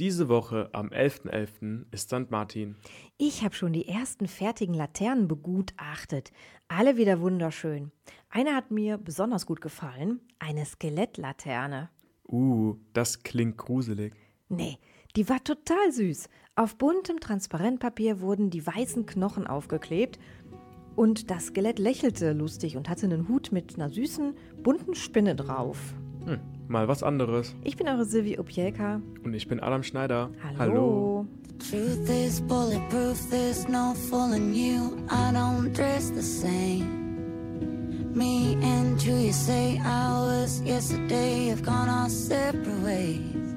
Diese Woche am 11.11. .11. ist St. Martin. Ich habe schon die ersten fertigen Laternen begutachtet. Alle wieder wunderschön. Eine hat mir besonders gut gefallen. Eine Skelettlaterne. Uh, das klingt gruselig. Nee, die war total süß. Auf buntem Transparentpapier wurden die weißen Knochen aufgeklebt und das Skelett lächelte lustig und hatte einen Hut mit einer süßen, bunten Spinne drauf. Hm, mal was anderes. Ich bin eure Silvi Opielka. Und ich bin Adam Schneider. Hallo. Hallo. Truth is bulletproof, there's no fooling you. I don't dress the same. Me and you, you say hours yesterday have gone our separate ways.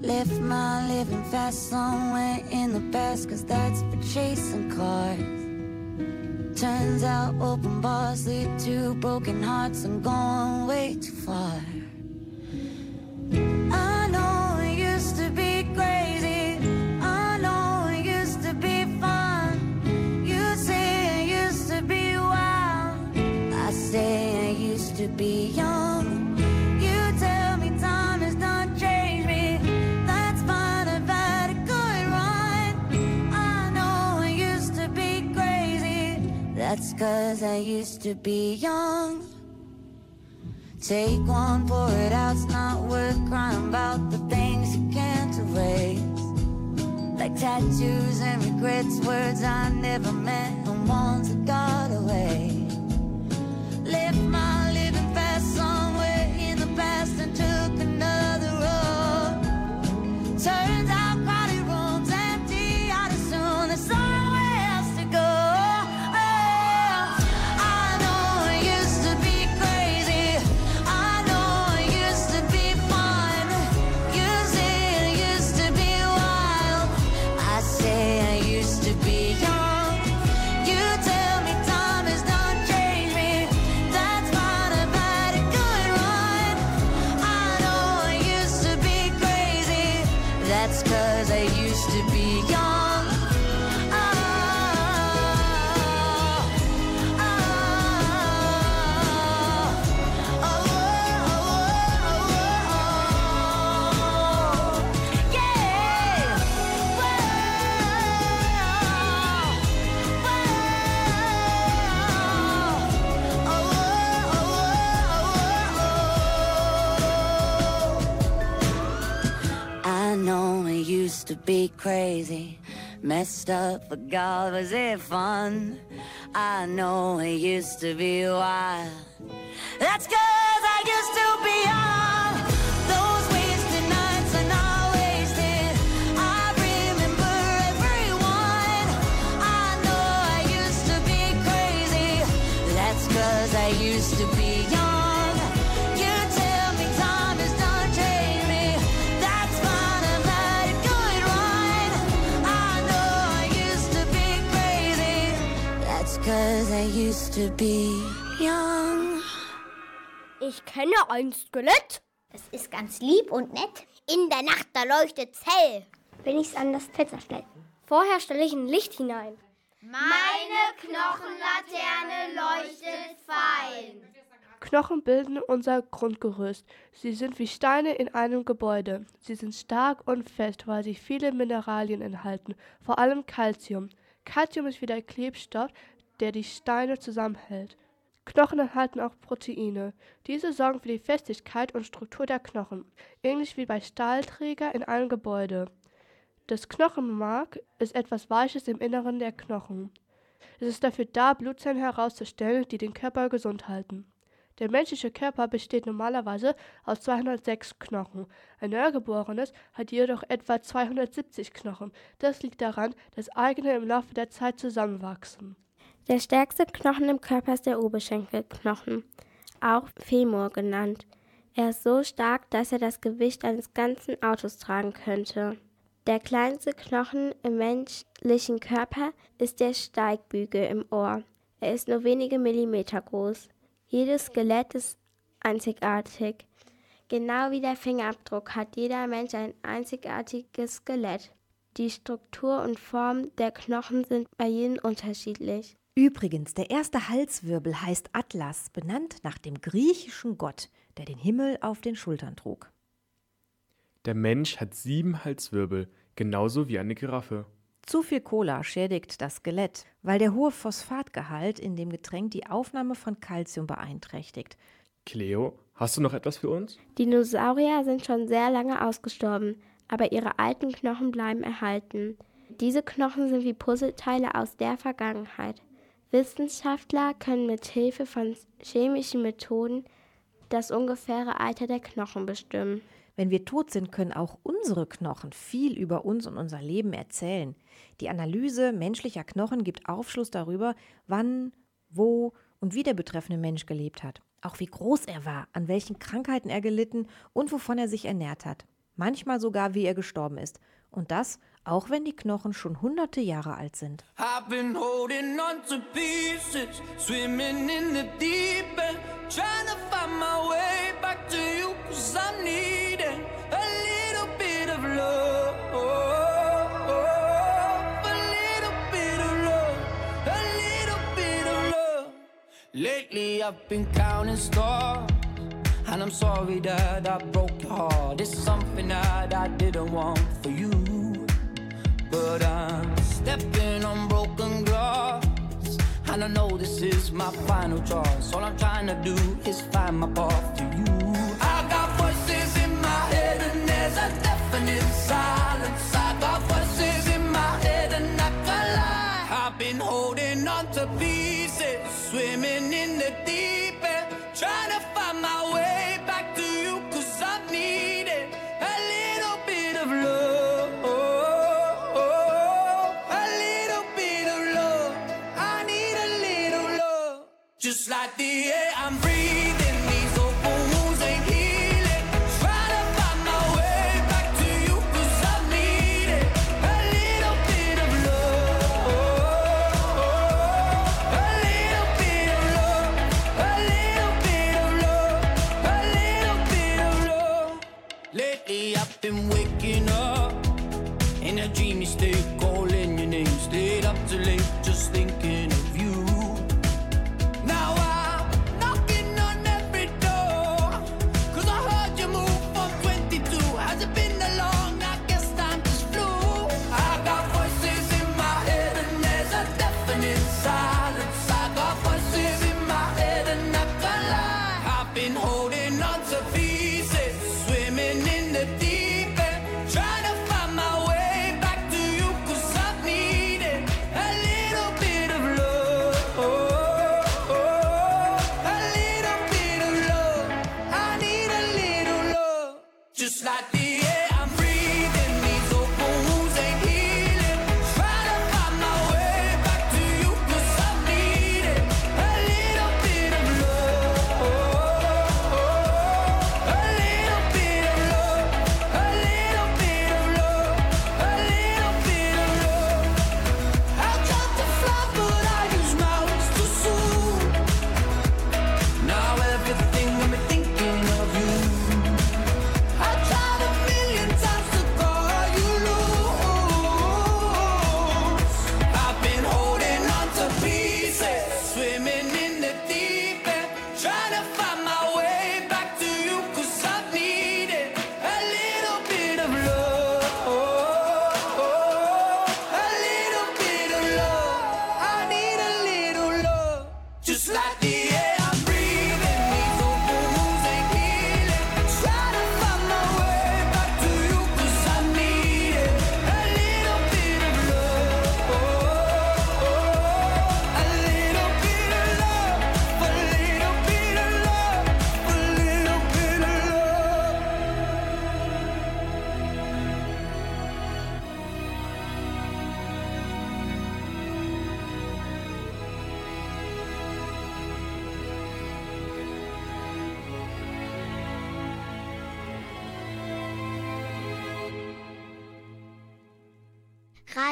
Left my living fast somewhere in the past, cause that's for chasing cars. Turns out open bars lead to broken hearts. I'm going way too far. Be crazy. I know it used to be fun. You say it used to be wild. I say I used to be young. You tell me time has done changed me. That's fine. I've had a good run. I know I used to be crazy. That's cause I used to be young. Take one, pour it out, it's not worth crying about the things you can't erase. Like tattoos and regrets, words I never meant, and ones that got away. Crazy, messed up, but God, was it fun? I know it used to be wild. That's cause I used to be young. Those wasted nights are not wasted. I remember everyone. I know I used to be crazy. That's cause I used to be I used to be young. Ich kenne ein Skelett. Das ist ganz lieb und nett. In der Nacht, da leuchtet's hell. Wenn ich es an das Fenster stelle. Vorher stelle ich ein Licht hinein. Meine Knochenlaterne leuchtet fein. Knochen bilden unser Grundgerüst. Sie sind wie Steine in einem Gebäude. Sie sind stark und fest, weil sie viele Mineralien enthalten, vor allem Calcium. Calcium ist wie der Klebstoff, der die Steine zusammenhält. Knochen enthalten auch Proteine. Diese sorgen für die Festigkeit und Struktur der Knochen, ähnlich wie bei Stahlträger in einem Gebäude. Das Knochenmark ist etwas Weiches im Inneren der Knochen. Es ist dafür da, Blutzellen herauszustellen, die den Körper gesund halten. Der menschliche Körper besteht normalerweise aus 206 Knochen. Ein Neugeborenes hat jedoch etwa 270 Knochen. Das liegt daran, dass eigene im Laufe der Zeit zusammenwachsen. Der stärkste Knochen im Körper ist der Oberschenkelknochen, auch Femur genannt. Er ist so stark, dass er das Gewicht eines ganzen Autos tragen könnte. Der kleinste Knochen im menschlichen Körper ist der Steigbügel im Ohr. Er ist nur wenige Millimeter groß. Jedes Skelett ist einzigartig. Genau wie der Fingerabdruck hat jeder Mensch ein einzigartiges Skelett. Die Struktur und Form der Knochen sind bei jedem unterschiedlich. Übrigens, der erste Halswirbel heißt Atlas, benannt nach dem griechischen Gott, der den Himmel auf den Schultern trug. Der Mensch hat sieben Halswirbel, genauso wie eine Giraffe. Zu viel Cola schädigt das Skelett, weil der hohe Phosphatgehalt in dem Getränk die Aufnahme von Calcium beeinträchtigt. Cleo, hast du noch etwas für uns? Dinosaurier sind schon sehr lange ausgestorben, aber ihre alten Knochen bleiben erhalten. Diese Knochen sind wie Puzzleteile aus der Vergangenheit. Wissenschaftler können mit Hilfe von chemischen Methoden das ungefähre Alter der Knochen bestimmen. Wenn wir tot sind, können auch unsere Knochen viel über uns und unser Leben erzählen. Die Analyse menschlicher Knochen gibt Aufschluss darüber, wann, wo und wie der betreffende Mensch gelebt hat. Auch wie groß er war, an welchen Krankheiten er gelitten und wovon er sich ernährt hat. Manchmal sogar, wie er gestorben ist. Und das, auch wenn die Knochen schon hunderte Jahre alt sind. I've been holding on pieces, swimming in the deep end, trying to find my way back to you, cause I'm needing little bit of love. Lately I've been counting stars, and I'm sorry that I broke your heart. It's something that I didn't want for you. But I'm stepping on broken glass. And I know this is my final choice. All I'm trying to do is find my path to you. I got voices in my head, and there's a definite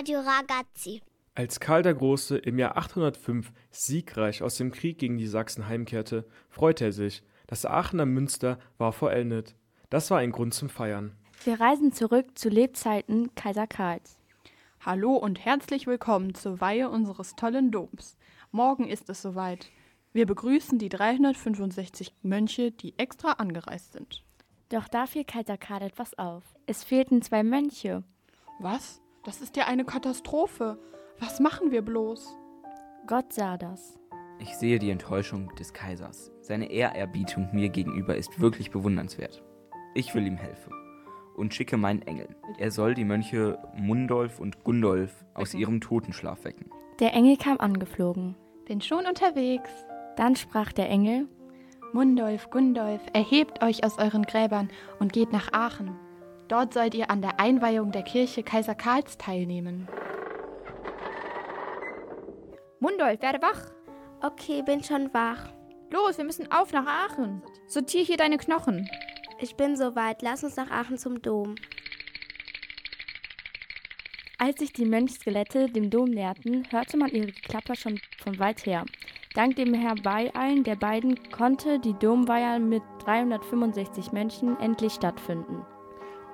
Radio Ragazzi. Als Karl der Große im Jahr 805 siegreich aus dem Krieg gegen die Sachsen heimkehrte, freute er sich. Das Aachener Münster war vollendet. Das war ein Grund zum Feiern. Wir reisen zurück zu Lebzeiten Kaiser Karls. Hallo und herzlich willkommen zur Weihe unseres tollen Doms. Morgen ist es soweit. Wir begrüßen die 365 Mönche, die extra angereist sind. Doch da fiel Kaiser Karl etwas auf. Es fehlten zwei Mönche. Was? Das ist ja eine Katastrophe. Was machen wir bloß? Gott sah das. Ich sehe die Enttäuschung des Kaisers. Seine Ehrerbietung mir gegenüber ist wirklich bewundernswert. Ich will ihm helfen und schicke meinen Engel. Er soll die Mönche Mundolf und Gundolf aus ihrem Totenschlaf wecken. Der Engel kam angeflogen. Bin schon unterwegs. Dann sprach der Engel: Mundolf, Gundolf, erhebt euch aus euren Gräbern und geht nach Aachen. Dort sollt ihr an der Einweihung der Kirche Kaiser Karls teilnehmen. Mundolf, werde wach. Okay, bin schon wach. Los, wir müssen auf nach Aachen. Sortier hier deine Knochen. Ich bin soweit. Lass uns nach Aachen zum Dom. Als sich die Mönchskelette dem Dom näherten, hörte man ihre Klapper schon von weit her. Dank dem Herbeieilen der beiden konnte die Domweihe mit 365 Mönchen endlich stattfinden.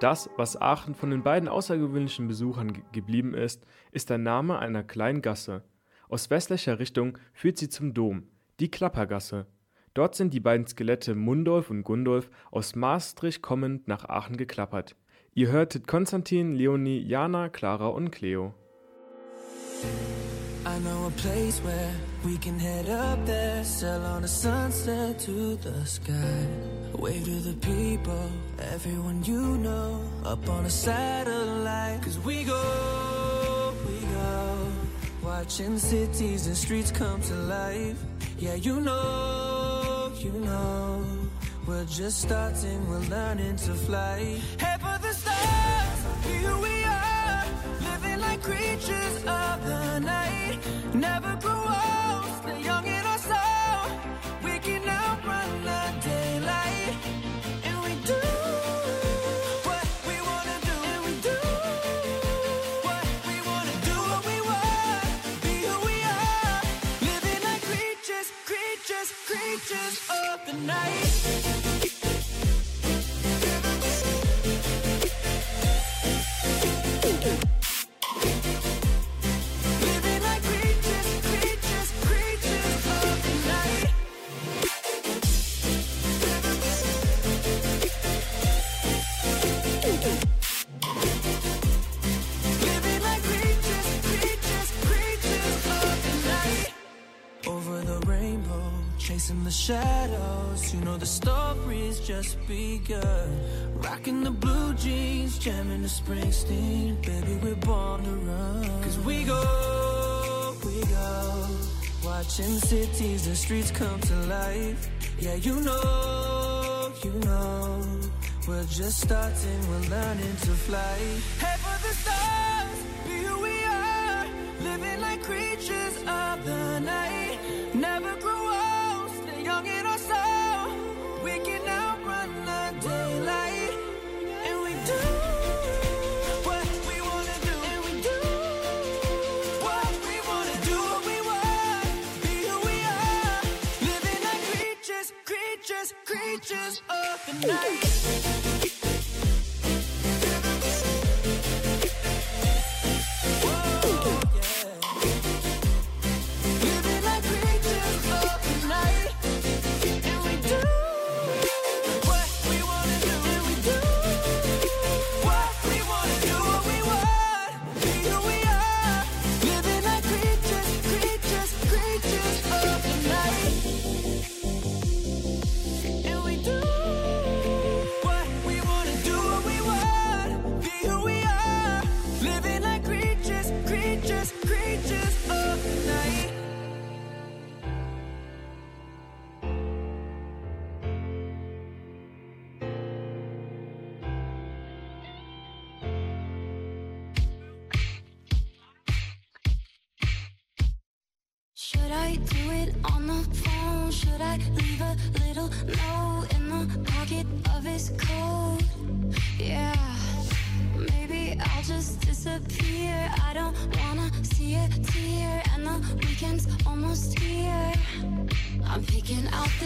Das, was Aachen von den beiden außergewöhnlichen Besuchern ge geblieben ist, ist der Name einer kleinen Gasse. Aus westlicher Richtung führt sie zum Dom, die Klappergasse. Dort sind die beiden Skelette Mundolf und Gundolf aus Maastricht kommend nach Aachen geklappert. Ihr hörtet Konstantin, Leonie, Jana, Clara und Cleo. I know a place where we can head up there, sail on a sunset to the sky. Wave to the people, everyone you know, up on a satellite. Cause we go, we go, watching cities and streets come to life. Yeah, you know, you know, we're just starting, we're learning to fly. Head for the stars, here we are, living like creatures of the night. Never grow old, You know the story's just begun. Rocking the blue jeans, jamming the Springsteen. Baby, we're born to run. Cause we go, we go. Watching cities and streets come to life. Yeah, you know, you know. We're just starting, we're learning to fly. Head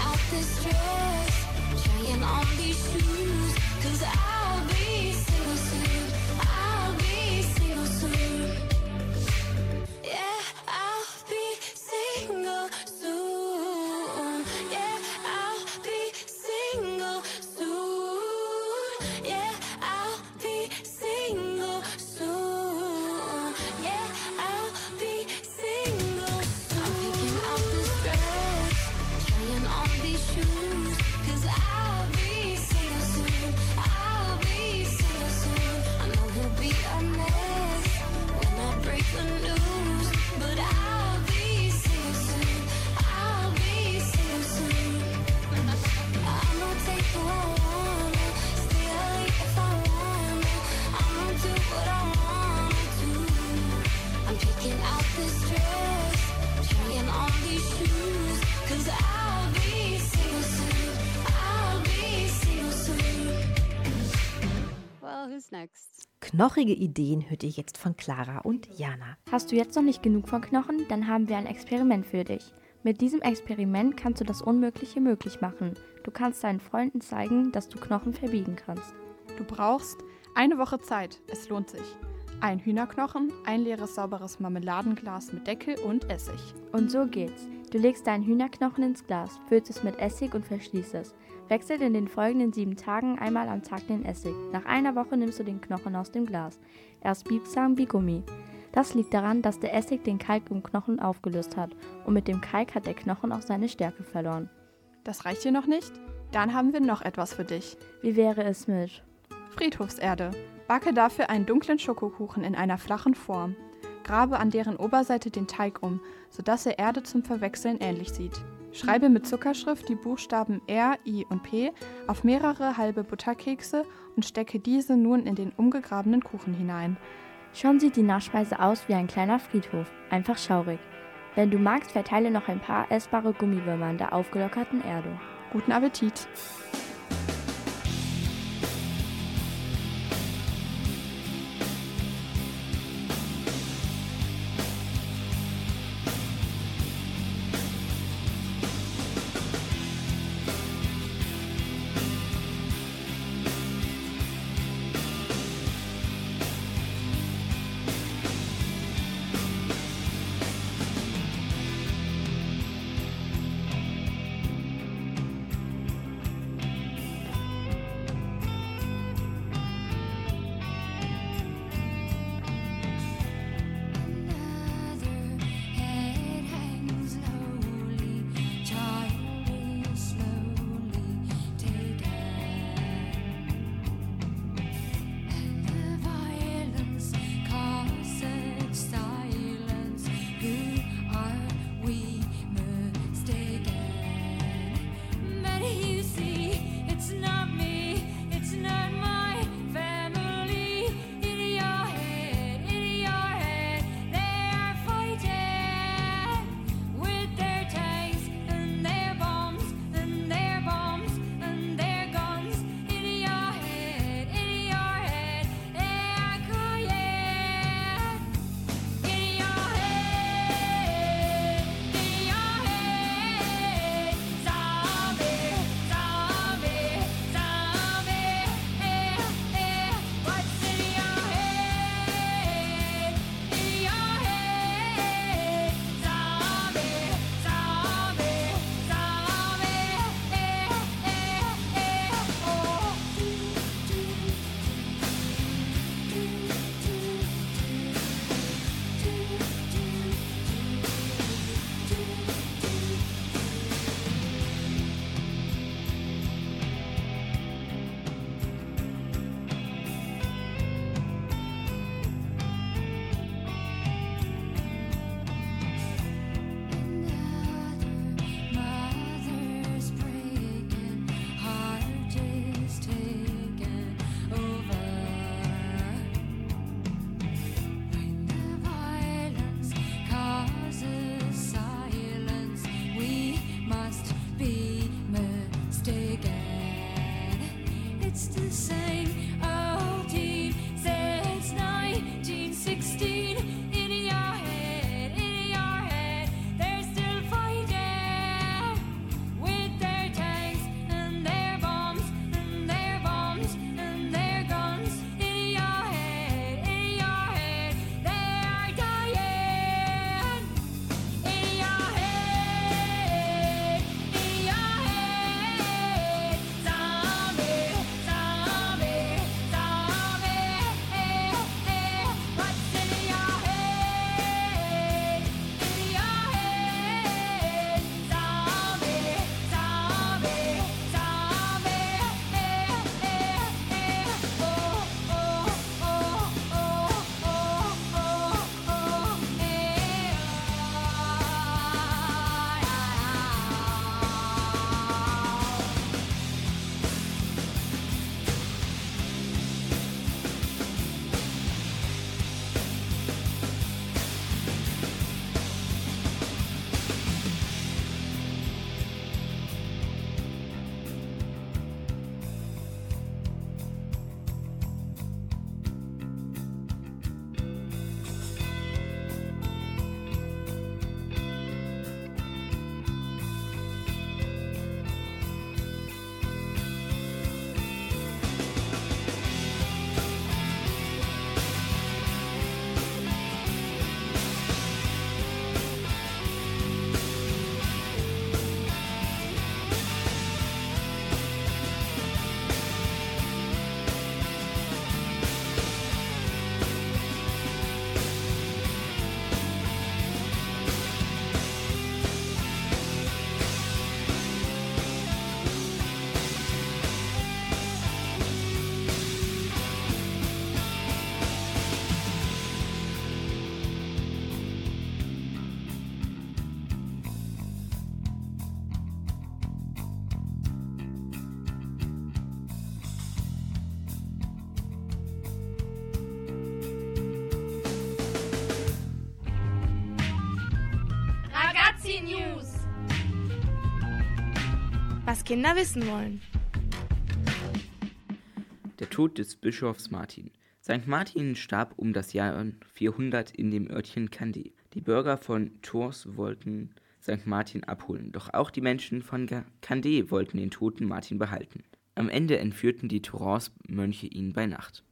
out this dress, trying on these shoes, cause I'll Knochige Ideen hört ihr jetzt von Clara und Jana. Hast du jetzt noch nicht genug von Knochen? Dann haben wir ein Experiment für dich. Mit diesem Experiment kannst du das Unmögliche möglich machen. Du kannst deinen Freunden zeigen, dass du Knochen verbiegen kannst. Du brauchst eine Woche Zeit. Es lohnt sich. Ein Hühnerknochen, ein leeres sauberes Marmeladenglas mit Deckel und Essig. Und so geht's. Du legst deinen Hühnerknochen ins Glas, füllst es mit Essig und verschließt es. Wechselt in den folgenden sieben Tagen einmal am Tag den Essig. Nach einer Woche nimmst du den Knochen aus dem Glas. Er ist biegsam wie Gummi. Das liegt daran, dass der Essig den Kalk im Knochen aufgelöst hat und mit dem Kalk hat der Knochen auch seine Stärke verloren. Das reicht dir noch nicht? Dann haben wir noch etwas für dich. Wie wäre es mit Friedhofserde. Backe dafür einen dunklen Schokokuchen in einer flachen Form. Grabe an deren Oberseite den Teig um, sodass er Erde zum Verwechseln ähnlich sieht. Schreibe mit Zuckerschrift die Buchstaben R, I und P auf mehrere halbe Butterkekse und stecke diese nun in den umgegrabenen Kuchen hinein. Schon sieht die Nachspeise aus wie ein kleiner Friedhof, einfach schaurig. Wenn du magst, verteile noch ein paar essbare Gummiwürmer in der aufgelockerten Erde. Guten Appetit! Kinder wissen wollen. Der Tod des Bischofs Martin. St. Martin starb um das Jahr 400 in dem Örtchen Candé. Die Bürger von Tours wollten St. Martin abholen, doch auch die Menschen von Candé wollten den toten Martin behalten. Am Ende entführten die Tourance-Mönche ihn bei Nacht.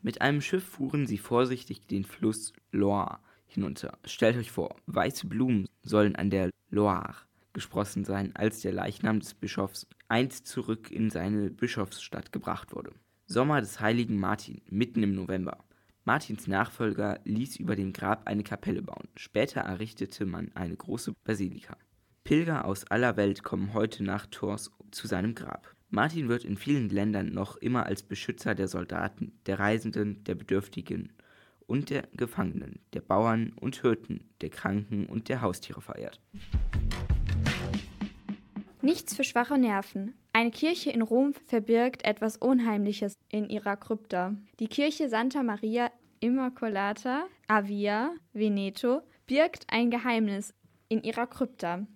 Mit einem Schiff fuhren sie vorsichtig den Fluss Loire hinunter. Stellt euch vor, weiße Blumen sollen an der Loire gesprossen sein, als der Leichnam des Bischofs einst zurück in seine Bischofsstadt gebracht wurde. Sommer des heiligen Martin, mitten im November. Martins Nachfolger ließ über dem Grab eine Kapelle bauen. Später errichtete man eine große Basilika. Pilger aus aller Welt kommen heute nach Tours zu seinem Grab. Martin wird in vielen Ländern noch immer als Beschützer der Soldaten, der Reisenden, der Bedürftigen und der Gefangenen, der Bauern und Hirten, der Kranken und der Haustiere verehrt. Nichts für schwache Nerven. Eine Kirche in Rom verbirgt etwas Unheimliches in ihrer Krypta. Die Kirche Santa Maria Immacolata a Via Veneto birgt ein Geheimnis in ihrer Krypta.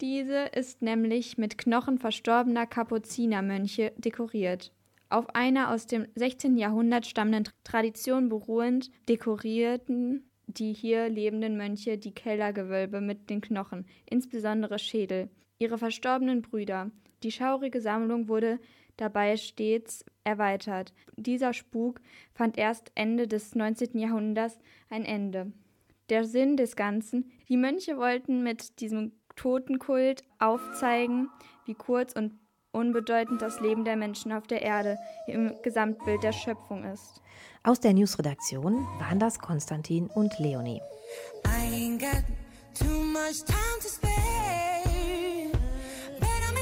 Diese ist nämlich mit Knochen verstorbener Kapuzinermönche dekoriert. Auf einer aus dem 16. Jahrhundert stammenden Tradition beruhend dekorierten die hier lebenden Mönche die Kellergewölbe mit den Knochen, insbesondere Schädel, ihre verstorbenen Brüder. Die schaurige Sammlung wurde dabei stets erweitert. Dieser Spuk fand erst Ende des 19. Jahrhunderts ein Ende. Der Sinn des Ganzen, die Mönche wollten mit diesem Totenkult aufzeigen, wie kurz und unbedeutend das Leben der Menschen auf der Erde im Gesamtbild der Schöpfung ist. Aus der Newsredaktion waren das Konstantin und Leonie. I ain't got too much time to spare.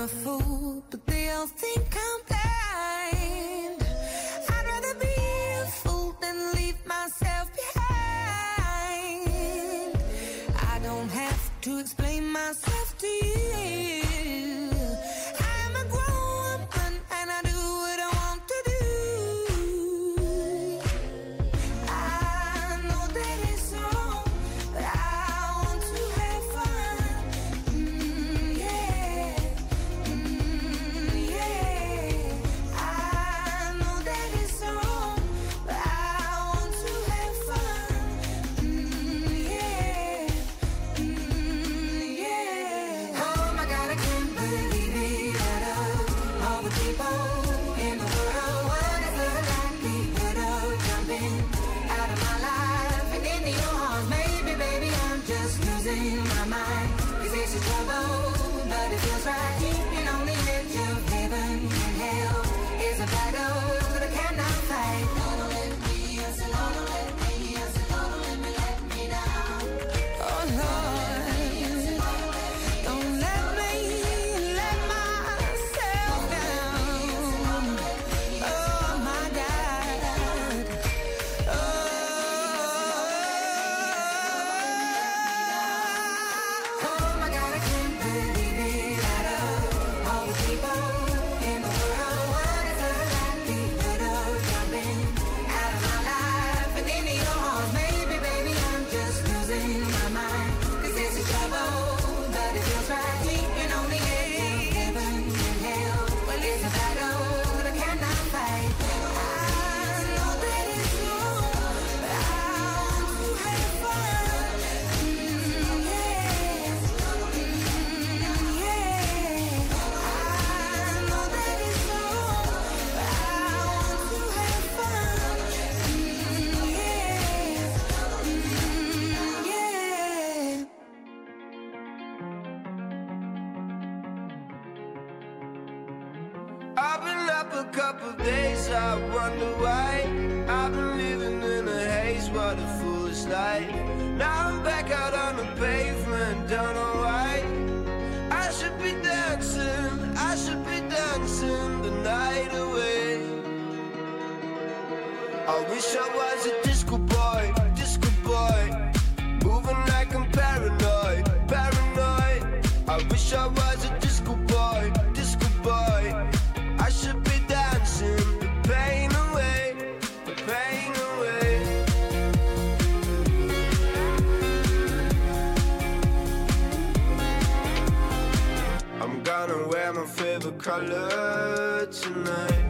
a fool, color tonight.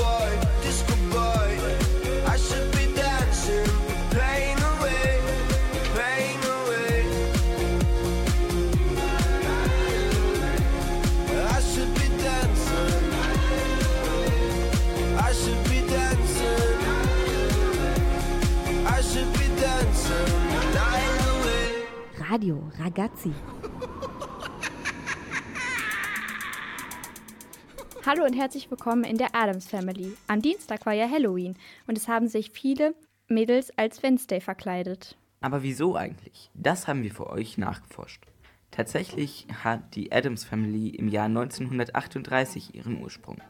Radio Ragazzi. Hallo und herzlich willkommen in der Adams Family. Am Dienstag war ja Halloween und es haben sich viele Mädels als Wednesday verkleidet. Aber wieso eigentlich? Das haben wir für euch nachgeforscht. Tatsächlich hat die Adams Family im Jahr 1938 ihren Ursprung.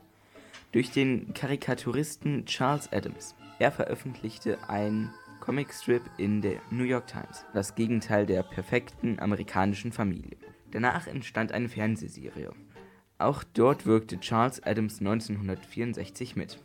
Durch den Karikaturisten Charles Adams. Er veröffentlichte ein Comicstrip in der New York Times, das Gegenteil der perfekten amerikanischen Familie. Danach entstand eine Fernsehserie. Auch dort wirkte Charles Adams 1964 mit.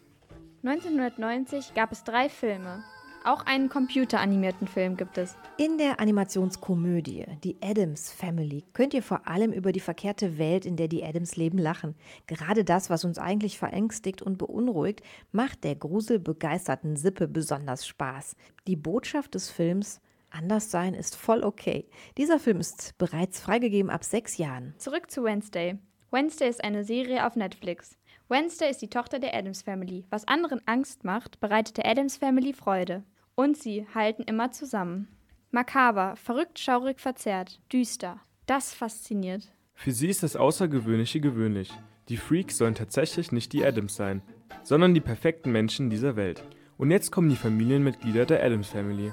1990 gab es drei Filme. Auch einen computeranimierten Film gibt es. In der Animationskomödie Die Adams Family könnt ihr vor allem über die verkehrte Welt, in der die Adams leben, lachen. Gerade das, was uns eigentlich verängstigt und beunruhigt, macht der gruselbegeisterten Sippe besonders Spaß. Die Botschaft des Films Anders sein ist voll okay. Dieser Film ist bereits freigegeben ab sechs Jahren. Zurück zu Wednesday. Wednesday ist eine Serie auf Netflix. Wednesday ist die Tochter der Adams Family. Was anderen Angst macht, bereitet der Adams Family Freude. Und sie halten immer zusammen. Makaber, verrückt, schaurig, verzerrt, düster. Das fasziniert. Für sie ist das Außergewöhnliche gewöhnlich. Die Freaks sollen tatsächlich nicht die Adams sein, sondern die perfekten Menschen dieser Welt. Und jetzt kommen die Familienmitglieder der Adams Family.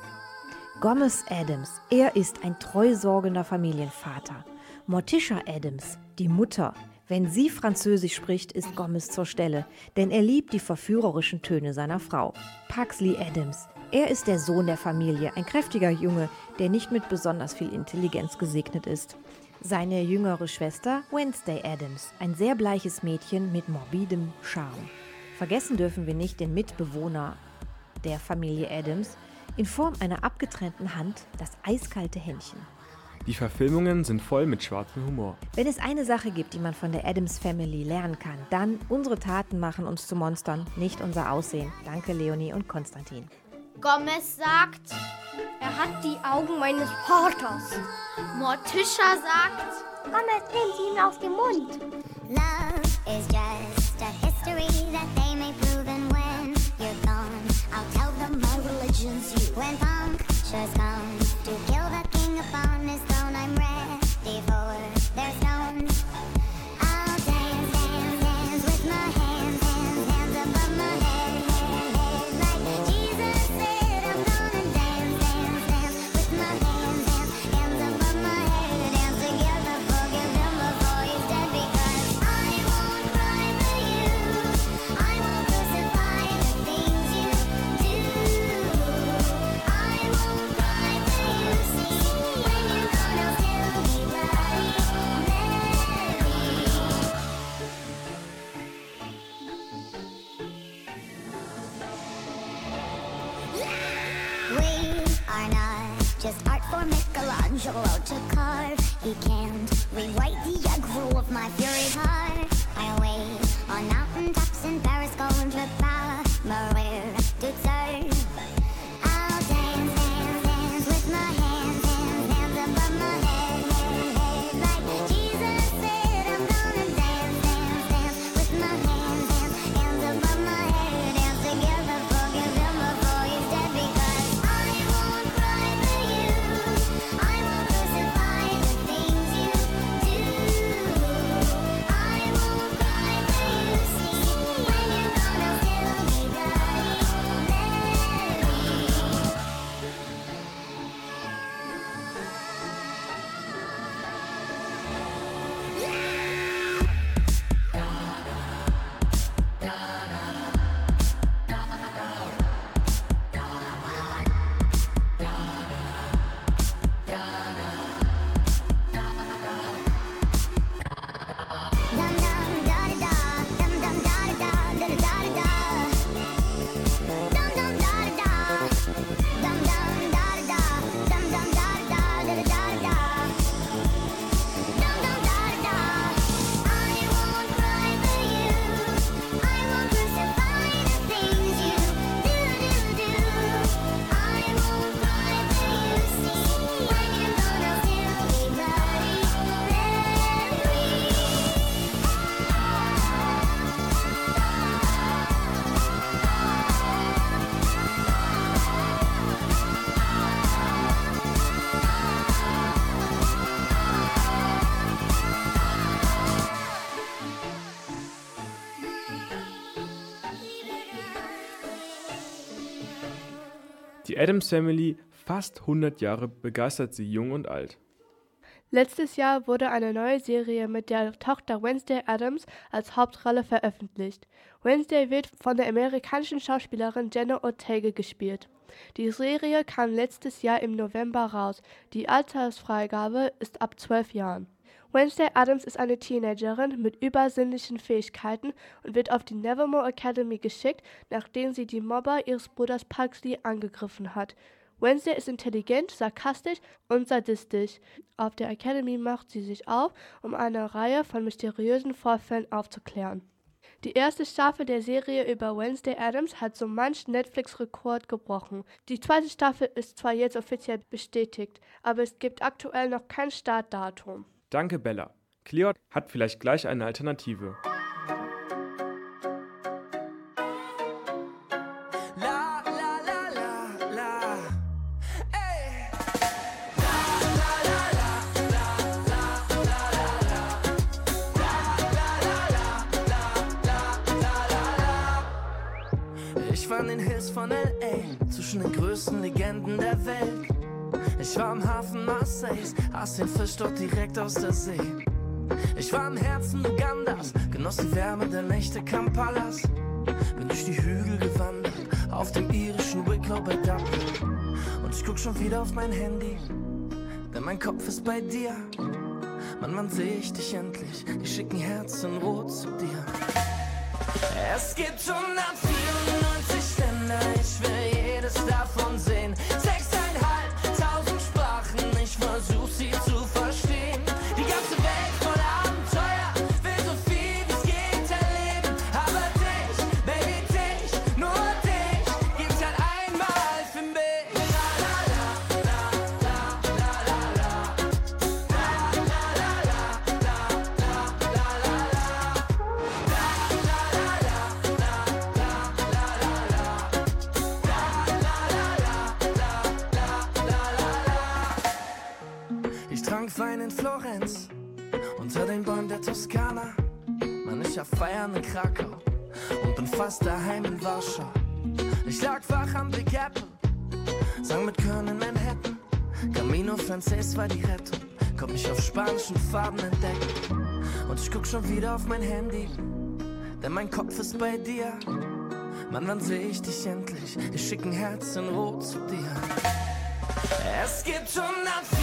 Gomez Adams, er ist ein treusorgender Familienvater. Morticia Adams, die Mutter. Wenn sie Französisch spricht, ist Gomez zur Stelle, denn er liebt die verführerischen Töne seiner Frau. Pugsley Adams, er ist der Sohn der Familie, ein kräftiger Junge, der nicht mit besonders viel Intelligenz gesegnet ist. Seine jüngere Schwester Wednesday Adams, ein sehr bleiches Mädchen mit morbidem Charme. Vergessen dürfen wir nicht den Mitbewohner der Familie Adams, in Form einer abgetrennten Hand das eiskalte Händchen. Die Verfilmungen sind voll mit schwarzem Humor. Wenn es eine Sache gibt, die man von der Adams Family lernen kann, dann unsere Taten machen uns zu Monstern, nicht unser Aussehen. Danke Leonie und Konstantin. Gomez sagt, er hat die Augen meines Vaters. Morticia sagt, Gomez nimmt ihn auf den Mund. Love is just a history that they may prove and when you're gone, I'll tell them my religion's you. When punctures come Adams Family, fast 100 Jahre, begeistert sie jung und alt. Letztes Jahr wurde eine neue Serie mit der Tochter Wednesday Adams als Hauptrolle veröffentlicht. Wednesday wird von der amerikanischen Schauspielerin Jenna Ortega gespielt. Die Serie kam letztes Jahr im November raus. Die Altersfreigabe ist ab 12 Jahren. Wednesday Adams ist eine Teenagerin mit übersinnlichen Fähigkeiten und wird auf die Nevermore Academy geschickt, nachdem sie die Mobber ihres Bruders Pugsley angegriffen hat. Wednesday ist intelligent, sarkastisch und sadistisch. Auf der Academy macht sie sich auf, um eine Reihe von mysteriösen Vorfällen aufzuklären. Die erste Staffel der Serie über Wednesday Adams hat so manch Netflix-Rekord gebrochen. Die zweite Staffel ist zwar jetzt offiziell bestätigt, aber es gibt aktuell noch kein Startdatum. Danke, Bella. Cleot hat vielleicht gleich eine Alternative. Marseilles, aß den Fisch dort direkt aus der See. Ich war im Herzen Ugandas, genoss die Wärme der Nächte Kampalas. Bin durch die Hügel gewandert, auf dem irischen Wicklow bei Dublin. Und ich guck schon wieder auf mein Handy, denn mein Kopf ist bei dir. Mann, wann seh ich dich endlich? Die schicken Herzen rot zu dir. Es gibt 194 Länder, ich will Toskana. Mann, ich hab Feiern in Krakau und bin fast daheim in Warschau. Ich lag wach am Big Apple, sang mit Körn in Manhattan. Camino Frances war die Rettung, konnt mich auf spanischen Farben entdecken. Und ich guck schon wieder auf mein Handy, denn mein Kopf ist bei dir. Mann, wann seh ich dich endlich? Ich schick ein Herz in Rot zu dir. Es gibt 194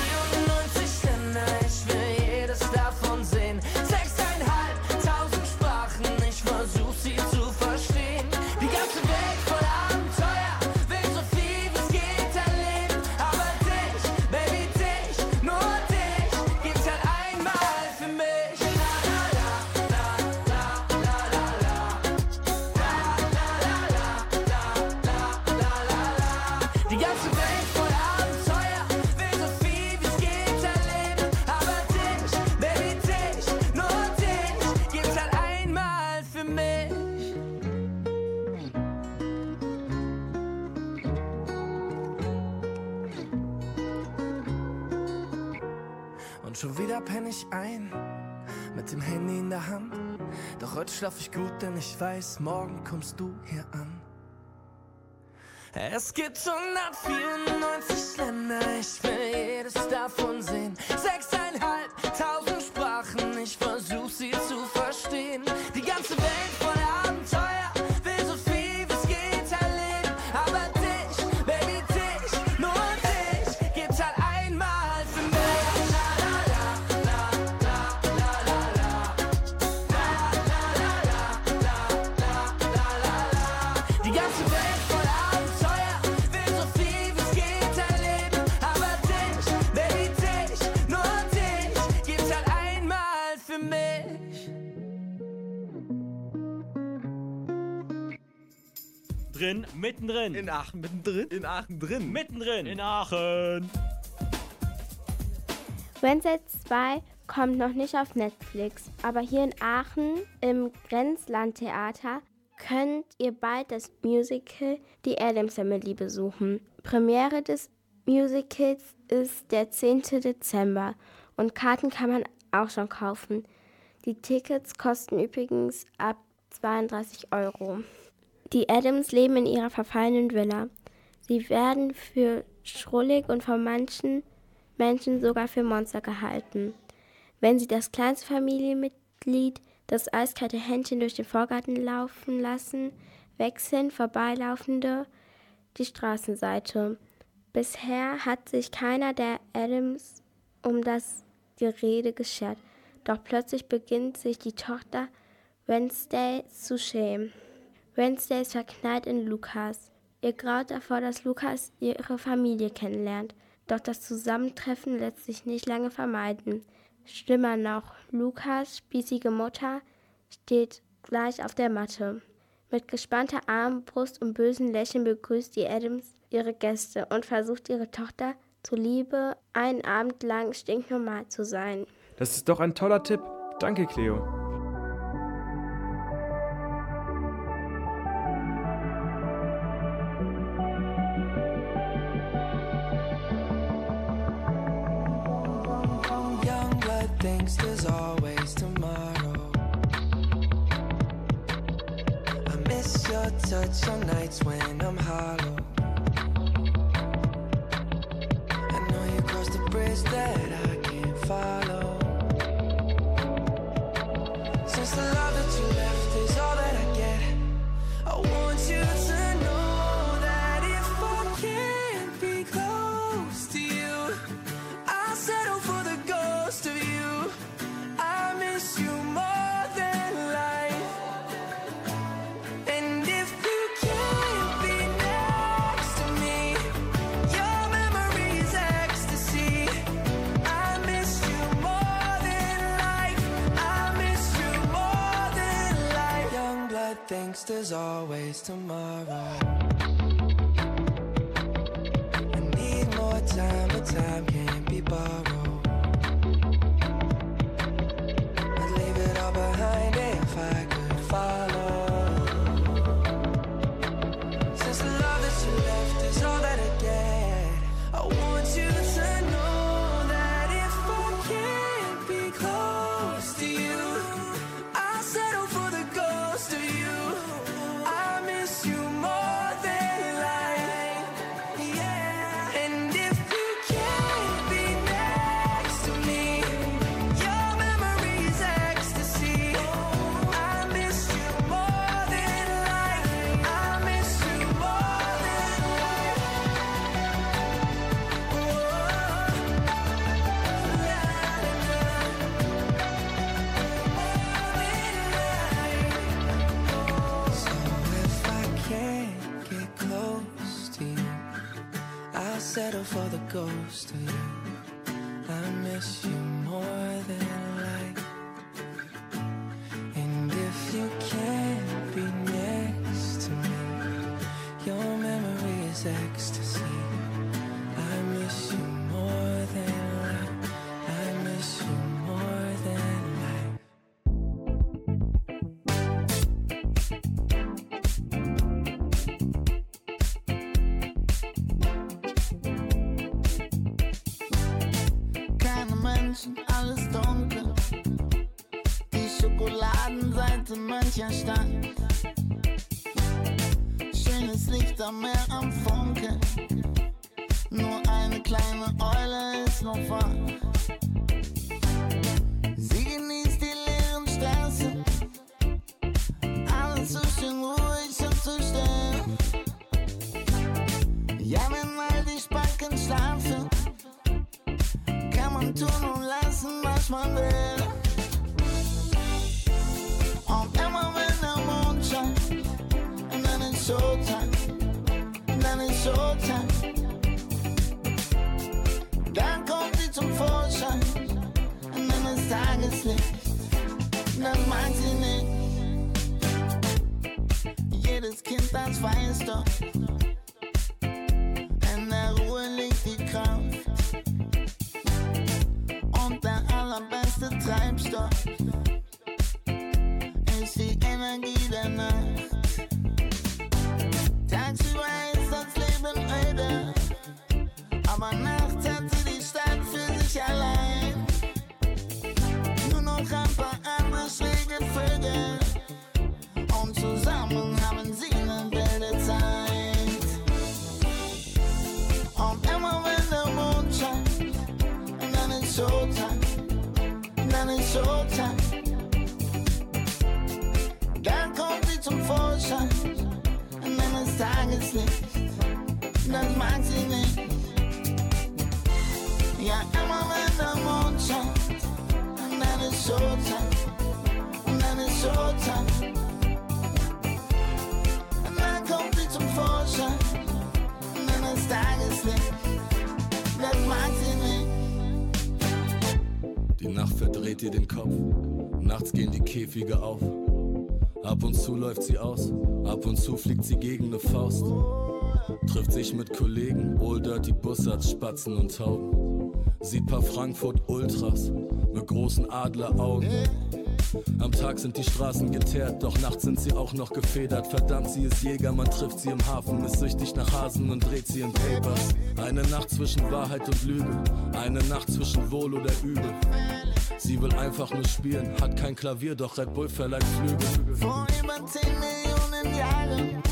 wieder penn ich ein, mit dem Handy in der Hand. Doch heute schlaf ich gut, denn ich weiß, morgen kommst du hier an. Es gibt 194 Länder, ich will jedes davon sehen. Sechseinhalb tausend Sprachen, ich versuch sie zu verstehen. Die ganze Welt Drin, mittendrin. In Aachen, mittendrin. In Aachen drin. Mittendrin. In Aachen. Wednesday 2 kommt noch nicht auf Netflix, aber hier in Aachen im Grenzlandtheater könnt ihr bald das Musical Die Addams Family besuchen. Premiere des Musicals ist der 10. Dezember und Karten kann man auch schon kaufen. Die Tickets kosten übrigens ab 32 Euro. Die Adams leben in ihrer verfallenen Villa. Sie werden für schrullig und von manchen Menschen sogar für Monster gehalten. Wenn sie das kleinste Familienmitglied das eiskalte Händchen durch den Vorgarten laufen lassen, wechseln Vorbeilaufende die Straßenseite. Bisher hat sich keiner der Adams um das Gerede geschert, doch plötzlich beginnt sich die Tochter Wednesday zu schämen. Wednesday ist verknallt in Lukas. Ihr graut davor, dass Lukas ihre Familie kennenlernt. Doch das Zusammentreffen lässt sich nicht lange vermeiden. Schlimmer noch, Lukas spießige Mutter steht gleich auf der Matte. Mit gespannter Armbrust und bösen Lächeln begrüßt die Adams ihre Gäste und versucht ihre Tochter zuliebe einen Abend lang stinknormal zu sein. Das ist doch ein toller Tipp. Danke, Cleo. Your touch on nights when mancher Stadt. Schönes Licht am Meer am Funkeln. Nur eine kleine Eule ist noch wach. Sie genießt die leeren Straßen. Alles so schön ruhig und zu still. Ja, wenn all die Spacken schlafen kann man tun und lassen, was man will. Das Nacht verdreht ihr den Kopf, nachts gehen die Käfige auf. Ab und zu läuft sie aus, ab und zu fliegt sie gegen eine Faust. Trifft sich mit Kollegen, Old Dirty Bussards, Spatzen und Tauben. Sieht paar Frankfurt Ultras mit großen Adleraugen. Am Tag sind die Straßen geteert, doch nachts sind sie auch noch gefedert. Verdammt, sie ist Jäger, man trifft sie im Hafen, ist süchtig nach Hasen und dreht sie in Papers. Eine Nacht zwischen Wahrheit und Lüge, eine Nacht zwischen Wohl oder Übel. Sie will einfach nur spielen, hat kein Klavier, doch Red Bull verleiht Flügel. Vor über 10 Millionen Jahren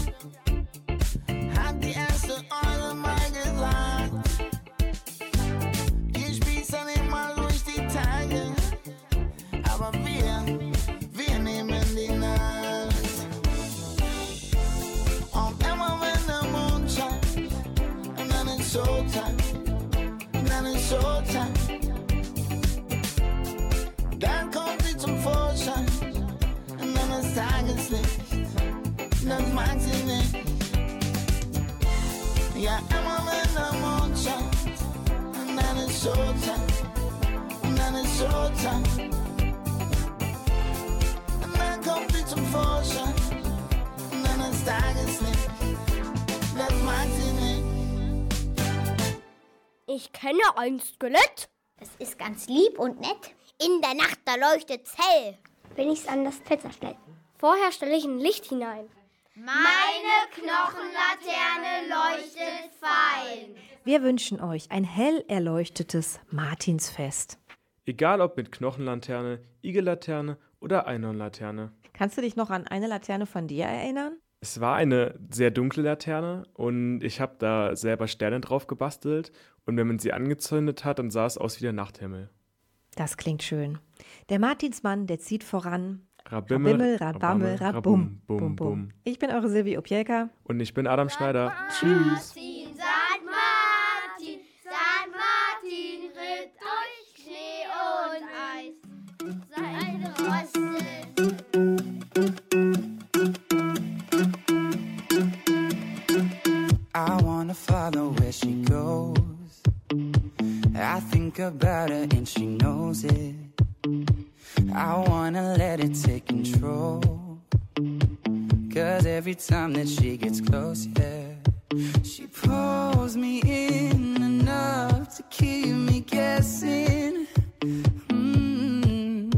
ist Showtime. Und dann kommt sie zum Vorschein, und dann ist Tageslicht, das mag sie nicht. Ich kenne ein Skelett. Das ist ganz lieb und nett. In der Nacht, da leuchtet's hell. Wenn ich's an das Fenster stelle. Vorher stelle ich ein Licht hinein. Meine Knochenlaterne leuchtet fein. Wir wünschen euch ein hell erleuchtetes Martinsfest. Egal ob mit Knochenlaterne, Igellaterne oder Einhornlaterne. Kannst du dich noch an eine Laterne von dir erinnern? Es war eine sehr dunkle Laterne und ich habe da selber Sterne drauf gebastelt und wenn man sie angezündet hat, dann sah es aus wie der Nachthimmel. Das klingt schön. Der Martinsmann, der zieht voran. Rabimmel, Rabimmel, Rabammel, Rabum, bum, bum, bum. Ich bin eure Silvi Opielka. Und ich bin Adam Schneider. Tschüss. Martin, St. Martin, St. Martin, ritt durch Schnee und Eis. Seine Rosse. I wanna follow where she goes. about her and she knows it. I wanna let it take control. Cause every time that she gets close, yeah, she pulls me in enough to keep me guessing. Mm.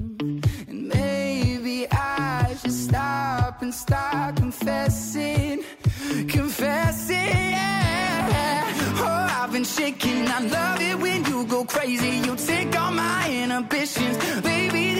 And maybe I should stop and start confessing, confessing. Yeah. Oh, I've been shaking. I love it when you go crazy. You take all my inhibitions, baby.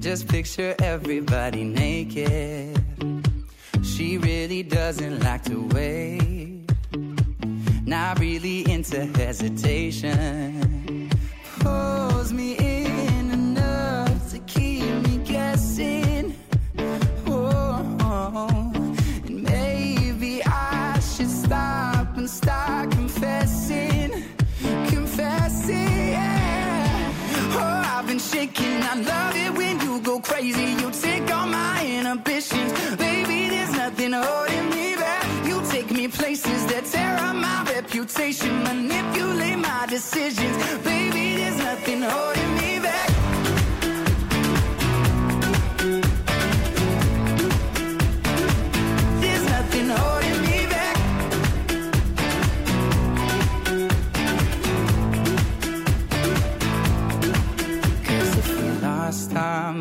Just picture everybody naked. She really doesn't like to wait. Not really into hesitation. Pulls me in my reputation, manipulate my decisions, baby. There's nothing holding me